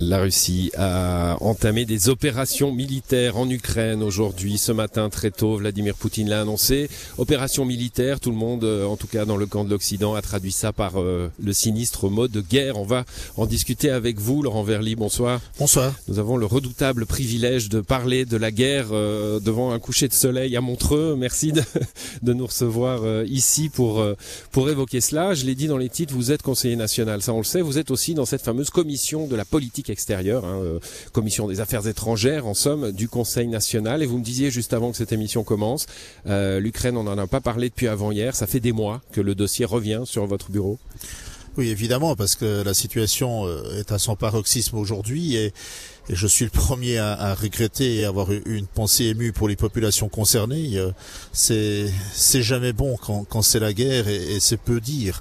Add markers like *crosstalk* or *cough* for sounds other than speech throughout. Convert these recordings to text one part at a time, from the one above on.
La Russie a entamé des opérations militaires en Ukraine aujourd'hui, ce matin très tôt. Vladimir Poutine l'a annoncé. Opération militaire, tout le monde, euh, en tout cas dans le camp de l'Occident, a traduit ça par euh, le sinistre mot de guerre. On va en discuter avec vous, Laurent Verly. Bonsoir. Bonsoir. Nous avons le redoutable privilège de parler de la guerre euh, devant un coucher de soleil à Montreux. Merci de, de nous recevoir ici pour pour évoquer cela. Je l'ai dit dans les titres, vous êtes conseiller national, ça on le sait. Vous êtes aussi dans cette fameuse commission de la politique extérieure, hein, euh, commission des affaires étrangères, en somme, du Conseil national. Et vous me disiez juste avant que cette émission commence, euh, l'Ukraine, on n'en a pas parlé depuis avant-hier. Ça fait des mois que le dossier revient sur votre bureau. Oui, évidemment, parce que la situation euh, est à son paroxysme aujourd'hui et, je suis le premier à, regretter et avoir une pensée émue pour les populations concernées. C'est c'est jamais bon quand, quand c'est la guerre et, c'est peu dire.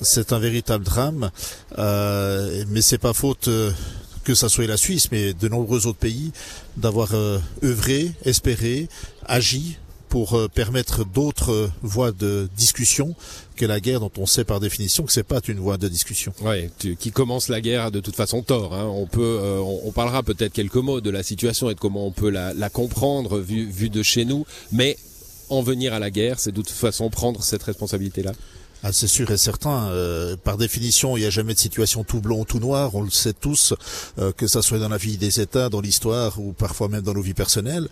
C'est un véritable drame, euh, mais c'est pas faute que ça soit la Suisse, mais de nombreux autres pays, d'avoir euh, œuvré, espéré, agi pour euh, permettre d'autres euh, voies de discussion que la guerre dont on sait par définition que c'est pas une voie de discussion. Ouais, qui commence la guerre a de toute façon tort. Hein. On peut, on, parlera peut-être quelques mots de la situation et de comment on peut la, comprendre vu, vu de chez nous, mais en venir à la guerre, c'est de toute façon prendre cette responsabilité-là. Ah, c'est sûr et certain. Euh, par définition, il n'y a jamais de situation tout blanc ou tout noir. On le sait tous, euh, que ça soit dans la vie des États, dans l'histoire ou parfois même dans nos vies personnelles.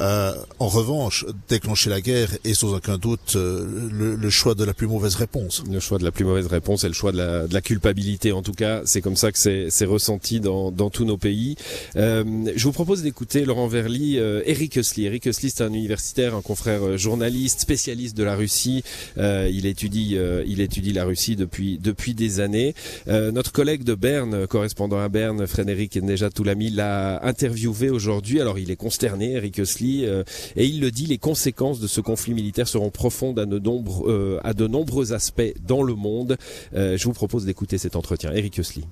Euh, en revanche, déclencher la guerre est sans aucun doute le, le, choix de la plus mauvaise réponse. Le choix de la plus mauvaise réponse est le choix de la, de la culpabilité. En tout cas, c'est comme ça que c'est ressenti dans, dans, tous nos pays. je vous propose d'écouter Laurent Verly, Eric Hussli. Eric Hussli, c'est un universitaire, un confrère journaliste, spécialiste de la Russie. il étudie euh, il étudie la Russie depuis depuis des années. Euh, notre collègue de Berne, correspondant à Berne, Frédéric Nejatoulami, l'a interviewé aujourd'hui. Alors il est consterné, Eric Osli, euh, et il le dit, les conséquences de ce conflit militaire seront profondes à de, nombreux, à de nombreux aspects dans le monde. je vous propose d'écouter cet entretien. Eric Osli.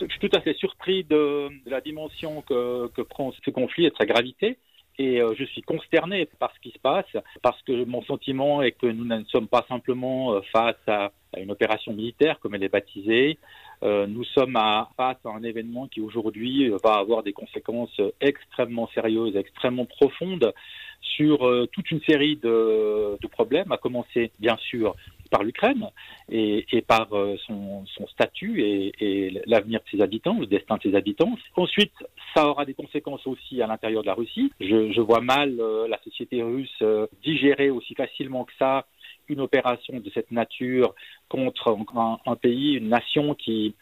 Je suis tout à fait surpris de, la dimension que prend ce conflit et de sa gravité et euh, je suis consterné par ce qui se passe parce que mon sentiment est que nous ne sommes pas simplement euh, face à, une opération militaire comme elle est baptisée. Euh, nous sommes face à un événement qui aujourd'hui va avoir des conséquences extrêmement sérieuses, extrêmement profondes sur toute une série de problèmes, à commencer bien sûr par l'Ukraine et, par euh, son, statut et, l'avenir de ses habitants, le destin de ses habitants. Ensuite, ça aura des conséquences aussi à l'intérieur de la Russie. Je, vois mal euh, la société russe euh, digérer aussi facilement que ça une opération de cette nature contre un, un pays, une nation qui,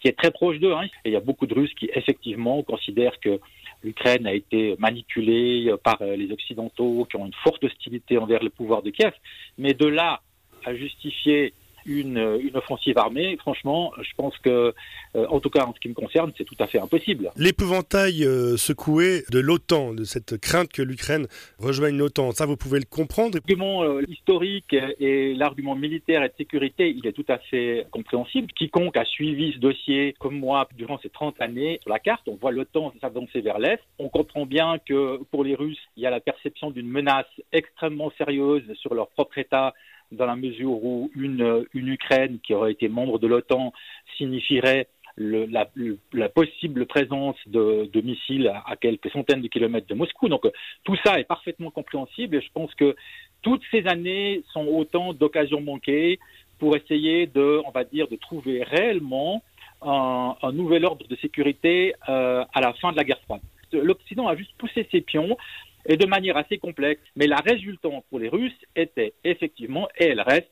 qui est très proche d'eux. Hein. Et il y a beaucoup de Russes qui effectivement considèrent que l'Ukraine a été manipulée par les Occidentaux, qui ont une forte hostilité envers le pouvoir de Kiev. Mais de là à justifier une, une, offensive armée, franchement, je pense que, euh, en tout cas en ce qui me concerne, c'est tout à fait impossible. L'épouvantail euh, secoué de l'OTAN, de cette crainte que l'Ukraine rejoigne l'OTAN, ça vous pouvez le comprendre? L'argument euh, historique et l'argument militaire et de sécurité, il est tout à fait compréhensible. Quiconque a suivi ce dossier, comme moi, durant ces 30 années, sur la carte, on voit l'OTAN s'avancer vers l'Est. On comprend bien que pour les Russes, il y a la perception d'une menace extrêmement sérieuse sur leur propre État dans la mesure où une, une Ukraine qui aurait été membre de l'OTAN signifierait la, possible présence de, de missiles à, quelques centaines de kilomètres de Moscou. Donc tout ça est parfaitement compréhensible et je pense que toutes ces années sont autant d'occasions manquées pour essayer de, on va dire, de trouver réellement un, un nouvel ordre de sécurité euh, à la fin de la guerre froide. L'Occident a juste poussé ses pions et de manière assez complexe. Mais la résultante pour les Russes était effectivement, et elle reste,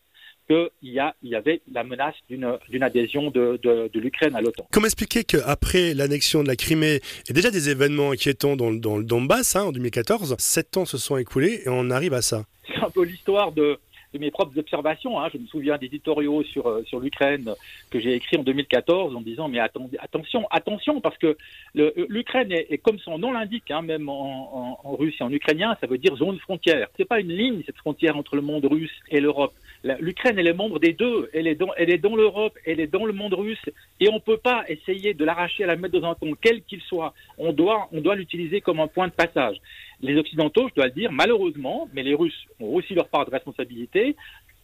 qu'il y, a, il y avait la menace d'une adhésion de, de, de l'Ukraine à l'OTAN. Comment expliquer qu'après l'annexion de la Crimée et déjà des événements inquiétants dans, dans le Donbass hein, en 2014, sept ans se sont écoulés et on arrive à ça? C'est un peu l'histoire de, de mes propres observations. Hein. Je me souviens d'éditoriaux sur, euh, sur l'Ukraine que j'ai écrit en 2014 en disant mais attention, attention, parce que l'Ukraine est, comme son nom l'indique, hein, même en, russe et en ukrainien, ça veut dire zone frontière. C'est pas une ligne cette frontière entre le monde russe et l'Europe. L'Ukraine elle est membre des deux. Elle est dans, l'Europe, elle est dans le monde russe, et on peut pas essayer de l'arracher à la mettre dans un compte quel qu'il soit. On doit l'utiliser comme un point de passage. Les Occidentaux, je dois le dire, malheureusement, mais les Russes ont aussi leur part de responsabilité,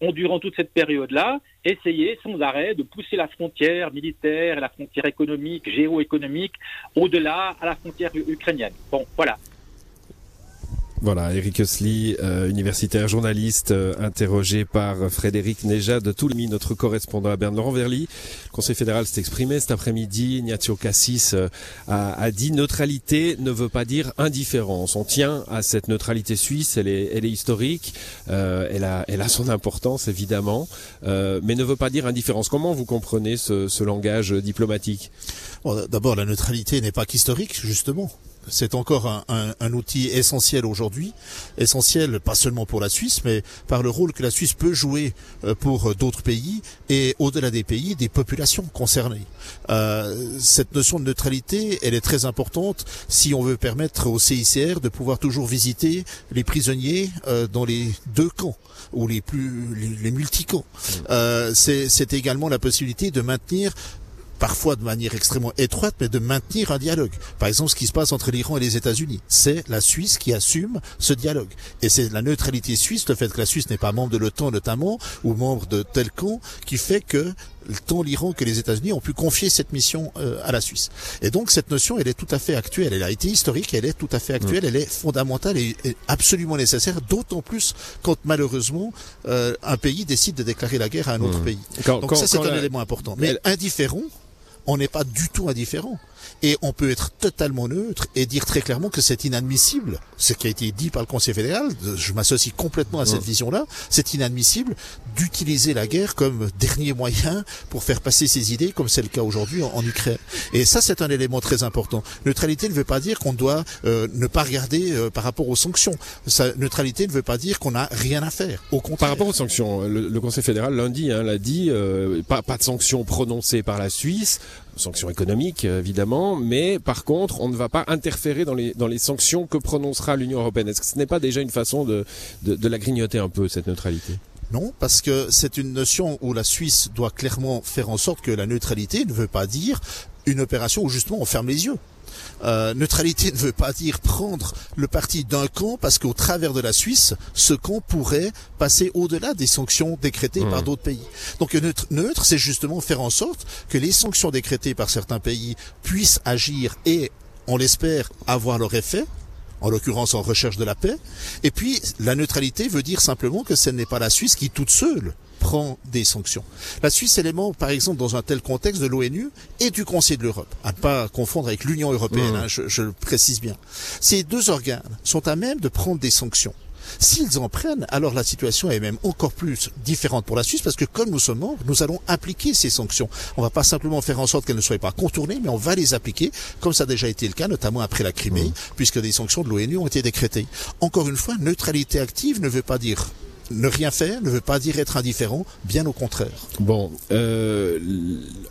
ont, durant toute cette période-là, essayé sans arrêt de pousser la frontière militaire la frontière économique, géoéconomique, au-delà à la frontière ukrainienne. Bon, voilà. Voilà, Eric Osli, euh, universitaire, journaliste, euh, interrogé par Frédéric Neja de Toulmi, notre correspondant à Berne. Laurent Verly, Conseil fédéral s'est exprimé cet après-midi. Ignazio Cassis euh, a, dit neutralité ne veut pas dire indifférence. On tient à cette neutralité suisse, elle est, elle est historique, elle, a, elle a son importance évidemment, mais ne veut pas dire indifférence. Comment vous comprenez ce, ce langage diplomatique? D'abord, la neutralité n'est pas qu'historique, justement c'est encore un, un, un, outil essentiel aujourd'hui, essentiel pas seulement pour la Suisse, mais par le rôle que la Suisse peut jouer euh, pour d'autres pays et au-delà des pays, des populations concernées. Euh, cette notion de neutralité, elle est très importante si on veut permettre au CICR de pouvoir toujours visiter les prisonniers euh, dans les deux camps ou les plus les, les multicamps. Euh, c'est également la possibilité de maintenir parfois de manière extrêmement étroite, mais de maintenir un dialogue. Par exemple, ce qui se passe entre l'Iran et les États-Unis, c'est la Suisse qui assume ce dialogue. Et c'est la neutralité suisse, le fait que la Suisse n'est pas membre de l'OTAN notamment, ou membre de tel camp, qui fait que tant l'Iran que les États-Unis ont pu confier cette mission euh, à la Suisse. Et donc cette notion, elle est tout à fait actuelle. Elle a été historique, elle est tout à fait actuelle, mm. elle est fondamentale et, absolument nécessaire, d'autant plus quand malheureusement euh, un pays décide de déclarer la guerre à un autre mm. pays. donc ça, c'est un élément important. Mais indifférent, on n'est pas du tout indifférent. Et on peut être totalement neutre et dire très clairement que c'est inadmissible. Ce qui a été dit par le Conseil fédéral, je m'associe complètement à cette vision-là, c'est inadmissible d'utiliser la guerre comme dernier moyen pour faire passer ses idées, comme c'est le cas aujourd'hui en, Ukraine. Et ça, c'est un élément très important. Neutralité ne veut pas dire qu'on doit euh, ne pas regarder euh, par rapport aux sanctions. Ça, neutralité ne veut pas dire qu'on n'a rien à faire. Au contraire. Par rapport aux sanctions, le, Conseil fédéral lundi hein, l'a dit, euh, pas, pas de sanctions prononcées par la Suisse, sanctions économiques évidemment, mais par contre, on ne va pas interférer dans les, dans les sanctions que prononcera l'Union européenne. Est-ce que ce n'est pas déjà une façon de, de, de la grignoter un peu, cette neutralité? Non, parce que c'est une notion où la Suisse doit clairement faire en sorte que la neutralité ne veut pas dire une opération où justement on ferme les yeux. Euh, neutralité *laughs* ne veut pas dire prendre le parti d'un camp parce qu'au travers de la Suisse, ce camp pourrait passer au-delà des sanctions décrétées par mmh. d'autres pays. Donc neutre, neutre c'est justement faire en sorte que les sanctions décrétées par certains pays puissent agir et, on l'espère, avoir leur effet en l'occurrence en recherche de la paix. Et puis, la neutralité veut dire simplement que ce n'est pas la Suisse qui, toute seule, prend des sanctions. La Suisse est l'élément, par exemple, dans un tel contexte de l'ONU et du Conseil de l'Europe, à ne pas confondre avec l'Union européenne, mmh. hein, je, je le précise bien. Ces deux organes sont à même de prendre des sanctions. S'ils en prennent, alors la situation est même encore plus différente pour la Suisse parce que comme nous sommes membres, nous allons appliquer ces sanctions. On ne va pas simplement faire en sorte qu'elles ne soient pas contournées, mais on va les appliquer comme ça a déjà été le cas, notamment après la Crimée, mmh. puisque des sanctions de l'ONU ont été décrétées. Encore une fois, neutralité active ne veut pas dire ne rien faire ne veut pas dire être indifférent, bien au contraire. Bon, euh,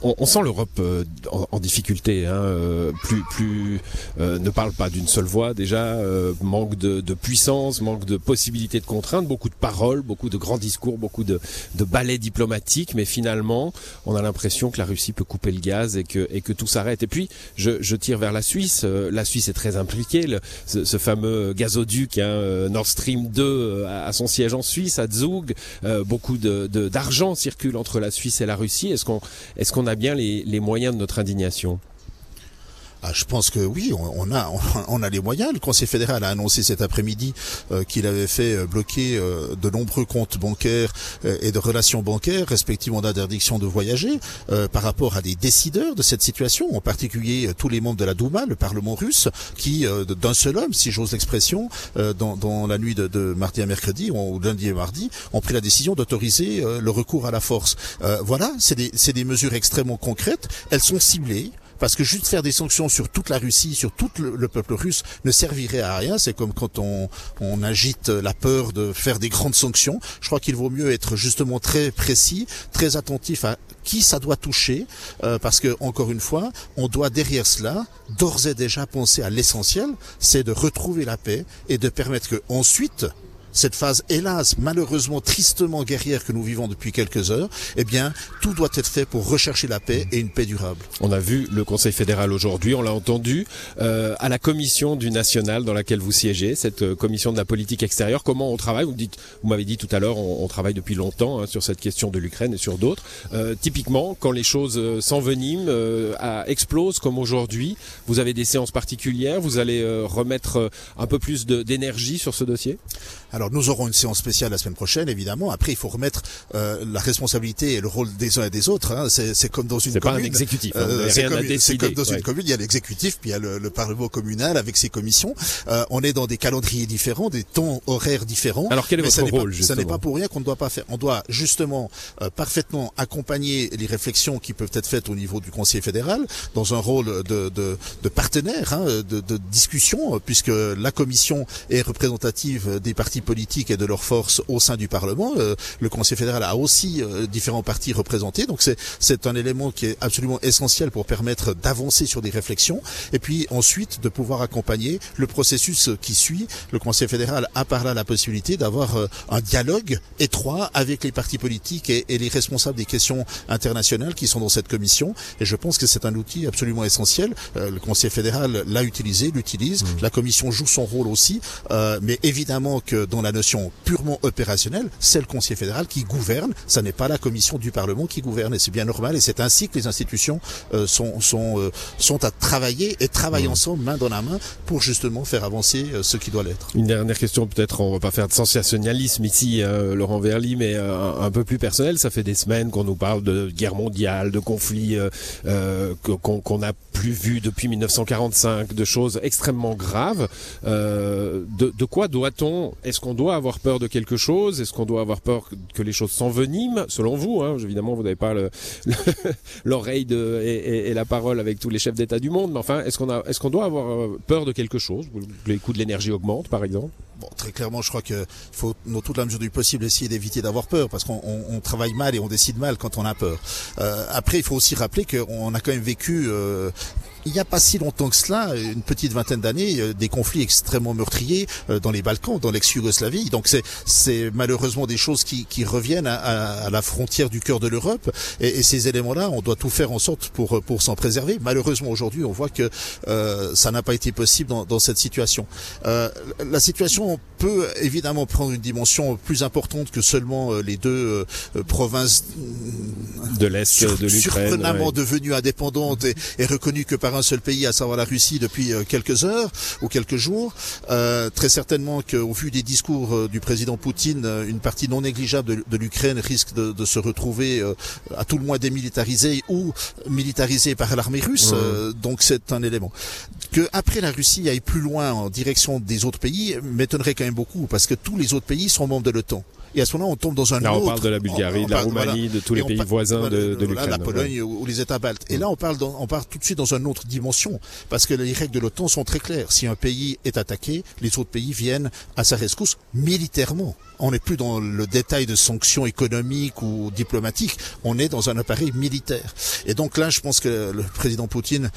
on, on, sent l'Europe euh, en, en, difficulté. Hein, euh, plus, plus euh, ne parle pas d'une seule voix déjà. manque de, de, puissance, manque de possibilités de contraintes, beaucoup de paroles, beaucoup de grands discours, beaucoup de, de balais diplomatiques. Mais finalement, on a l'impression que la Russie peut couper le gaz et que, et que tout s'arrête. Et puis, je, je, tire vers la Suisse. la Suisse est très impliquée. Le, ce, ce, fameux gazoduc, hein, Nord Stream 2, a, a son siège en Suisse à Zug. Euh, beaucoup d'argent de, circule entre la Suisse et la Russie. Est-ce qu'on est a bien les moyens de notre indignation? Ah, je pense que oui, on, a on, a les moyens. Le Conseil fédéral a annoncé cet après-midi euh, qu'il avait fait euh, bloquer euh, de nombreux comptes bancaires et de relations bancaires, respectivement d'interdiction de voyager, par rapport à des décideurs de cette situation, en particulier tous les membres de la Douma, le Parlement russe, qui d'un seul homme, si j'ose l'expression, dans, la nuit de, de, mardi à mercredi ou lundi et mardi, ont pris la décision d'autoriser le recours à la force. voilà, c'est des, des mesures extrêmement concrètes. Elles sont ciblées. Parce que juste faire des sanctions sur toute la Russie, sur tout le, peuple russe, ne servirait à rien. C'est comme quand on, on, agite la peur de faire des grandes sanctions. Je crois qu'il vaut mieux être justement très précis, très attentif à qui ça doit toucher, euh, parce que encore une fois, on doit derrière cela d'ores et déjà penser à l'essentiel, c'est de retrouver la paix et de permettre que ensuite cette phase, hélas, malheureusement, tristement guerrière que nous vivons depuis quelques heures, eh bien, tout doit être fait pour rechercher la paix et une paix durable. On a vu le Conseil fédéral aujourd'hui, on l'a entendu, euh, à la commission du national dans laquelle vous siégez, cette euh, commission de la politique extérieure. Comment on travaille? Vous dites, vous m'avez dit tout à l'heure, on, on, travaille depuis longtemps hein, sur cette question de l'Ukraine et sur d'autres. Euh, typiquement, quand les choses euh, s'enveniment, euh, explosent comme aujourd'hui, vous avez des séances particulières. Vous allez euh, remettre un peu plus d'énergie sur ce dossier? Alors nous aurons une séance spéciale la semaine prochaine, évidemment. Après, il faut remettre la responsabilité et le rôle des uns et des autres. Hein. C'est comme dans une c'est pas un exécutif. Hein, c'est comme, comme, dans ouais. une commune, il y a l'exécutif, puis il y a le, le, Parlement communal avec ses commissions. Euh, on est dans des calendriers différents, des temps horaires différents. Alors quel est votre rôle pas, Ça n'est pas pour rien qu'on ne doit pas faire. On doit justement euh, parfaitement accompagner les réflexions qui peuvent être faites au niveau du Conseil fédéral dans un rôle de, de, de partenaire, hein, de, de, discussion, puisque la Commission est représentative des partis politiques et de leurs forces au sein du Parlement. Euh, le Conseil fédéral a aussi euh, différents partis représentés, donc c'est un élément qui est absolument essentiel pour permettre d'avancer sur des réflexions et puis ensuite de pouvoir accompagner le processus qui suit. Le Conseil fédéral a par là la possibilité d'avoir euh, un dialogue étroit avec les partis politiques et, et, les responsables des questions internationales qui sont dans cette commission et je pense que c'est un outil absolument essentiel. Euh, le Conseil fédéral l'a utilisé, l'utilise, mmh. la commission joue son rôle aussi, euh, mais évidemment que dans la notion purement opérationnelle, c'est le Conseil fédéral qui gouverne, ça n'est pas la commission du Parlement qui gouverne et c'est bien normal et c'est ainsi que les institutions euh, sont, sont, euh, sont à travailler et travaillent mmh. ensemble main dans la main pour justement faire avancer euh, ce qui doit l'être. Une dernière question, peut-être on va pas faire de sensationnalisme ici, euh, Laurent Verly, mais euh, un, peu plus personnel. Ça fait des semaines qu'on nous parle de guerre mondiale, de conflits qu'on qu n'a plus vu depuis 1945, de choses extrêmement graves. De, de, quoi doit-on Est-ce qu'on doit avoir peur de quelque chose? Est-ce qu'on doit avoir peur que les choses s'enveniment? Selon vous, hein, évidemment, vous n'avez pas *laughs* l'oreille et, la parole avec tous les chefs d'État du monde. Mais enfin, est-ce qu'on a, est-ce qu'on doit avoir peur de quelque chose? Les coûts de l'énergie augmentent, par exemple? Très clairement, je crois qu'il faut, dans toute la mesure du possible, essayer d'éviter d'avoir peur, parce qu'on on, on travaille mal et on décide mal quand on a peur. Euh, après, il faut aussi rappeler qu'on a quand même vécu euh, il n'y a pas si longtemps que cela, une petite vingtaine d'années, des conflits extrêmement meurtriers dans les Balkans, dans l'ex-Yougoslavie. Donc c'est c'est malheureusement des choses qui, qui reviennent à, à, la frontière du cœur de l'Europe. Et, et, ces éléments-là, on doit tout faire en sorte pour pour s'en préserver. Malheureusement aujourd'hui, on voit que euh, ça n'a pas été possible dans, dans cette situation. Euh, la situation peut évidemment prendre une dimension plus importante que seulement les deux euh, provinces de l'est de l'Ukraine, surprenamment ouais. devenues indépendantes et, et reconnues que par un seul pays, à savoir la Russie, depuis quelques heures ou quelques jours. Euh, très certainement qu'au vu des discours du président Poutine, une partie non négligeable de, de l'Ukraine risque de, de, se retrouver euh, à tout le moins démilitarisée ou militarisée par l'armée russe. Euh, donc c'est un élément. Que après la Russie aille plus loin en direction des autres pays m'étonnerait quand même beaucoup parce que tous les autres pays sont membres de l'OTAN. Et à ce moment-là, on tombe dans un là, autre. on parle de la Bulgarie, on, on de la parle, Roumanie, voilà. de tous les pays parle, voisins de, de l'Ukraine. La Pologne ouais. ou les États baltes. Et là, on parle, dans, on part tout de suite dans une autre dimension. Parce que les règles de l'OTAN sont très claires. Si un pays est attaqué, les autres pays viennent à sa rescousse militairement. On n'est plus dans le détail de sanctions économiques ou diplomatiques. On est dans un appareil militaire. Et donc là, je pense que le président Poutine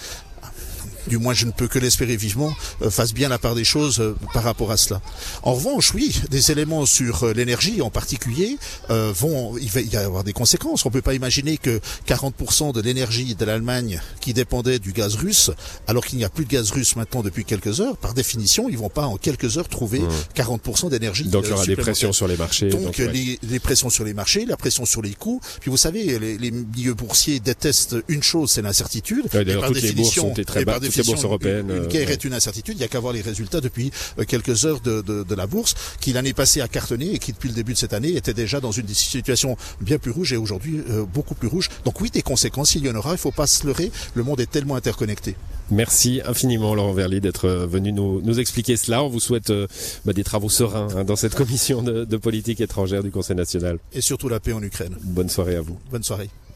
du moins je ne peux que l'espérer vivement, euh, fasse bien la part des choses euh, par rapport à cela. En revanche, oui, des éléments sur euh, l'énergie en particulier vont, il va y avoir des conséquences. On ne peut pas imaginer que 40% de l'énergie de l'Allemagne qui dépendait du gaz russe, alors qu'il n'y a plus de gaz russe maintenant depuis quelques heures, par définition, ils vont pas en quelques heures trouver mmh. 40% d'énergie. Donc il y aura des pressions sur les marchés. Donc, donc ouais. les, les, pressions sur les marchés, la pression sur les coûts. Puis vous savez, les, les milieux boursiers détestent une chose, c'est l'incertitude. Ouais, D'ailleurs, toutes les bourses sont très bas les bourses européennes. Une, une guerre euh, est une incertitude. Il n'y a qu'à voir les résultats depuis euh, quelques heures de, de, de la bourse, qui l'année passée a cartonné et qui depuis le début de cette année était déjà dans une situation bien plus rouge et aujourd'hui euh, beaucoup plus rouge. Donc oui, des conséquences, il y en aura. Il ne faut pas se leurrer. Le monde est tellement interconnecté. Merci infiniment Laurent Verly d'être venu nous, nous, expliquer cela. On vous souhaite euh, bah, des travaux sereins hein, dans cette commission de, de politique étrangère du Conseil national. Et surtout la paix en Ukraine. Bonne soirée à vous. Bonne soirée.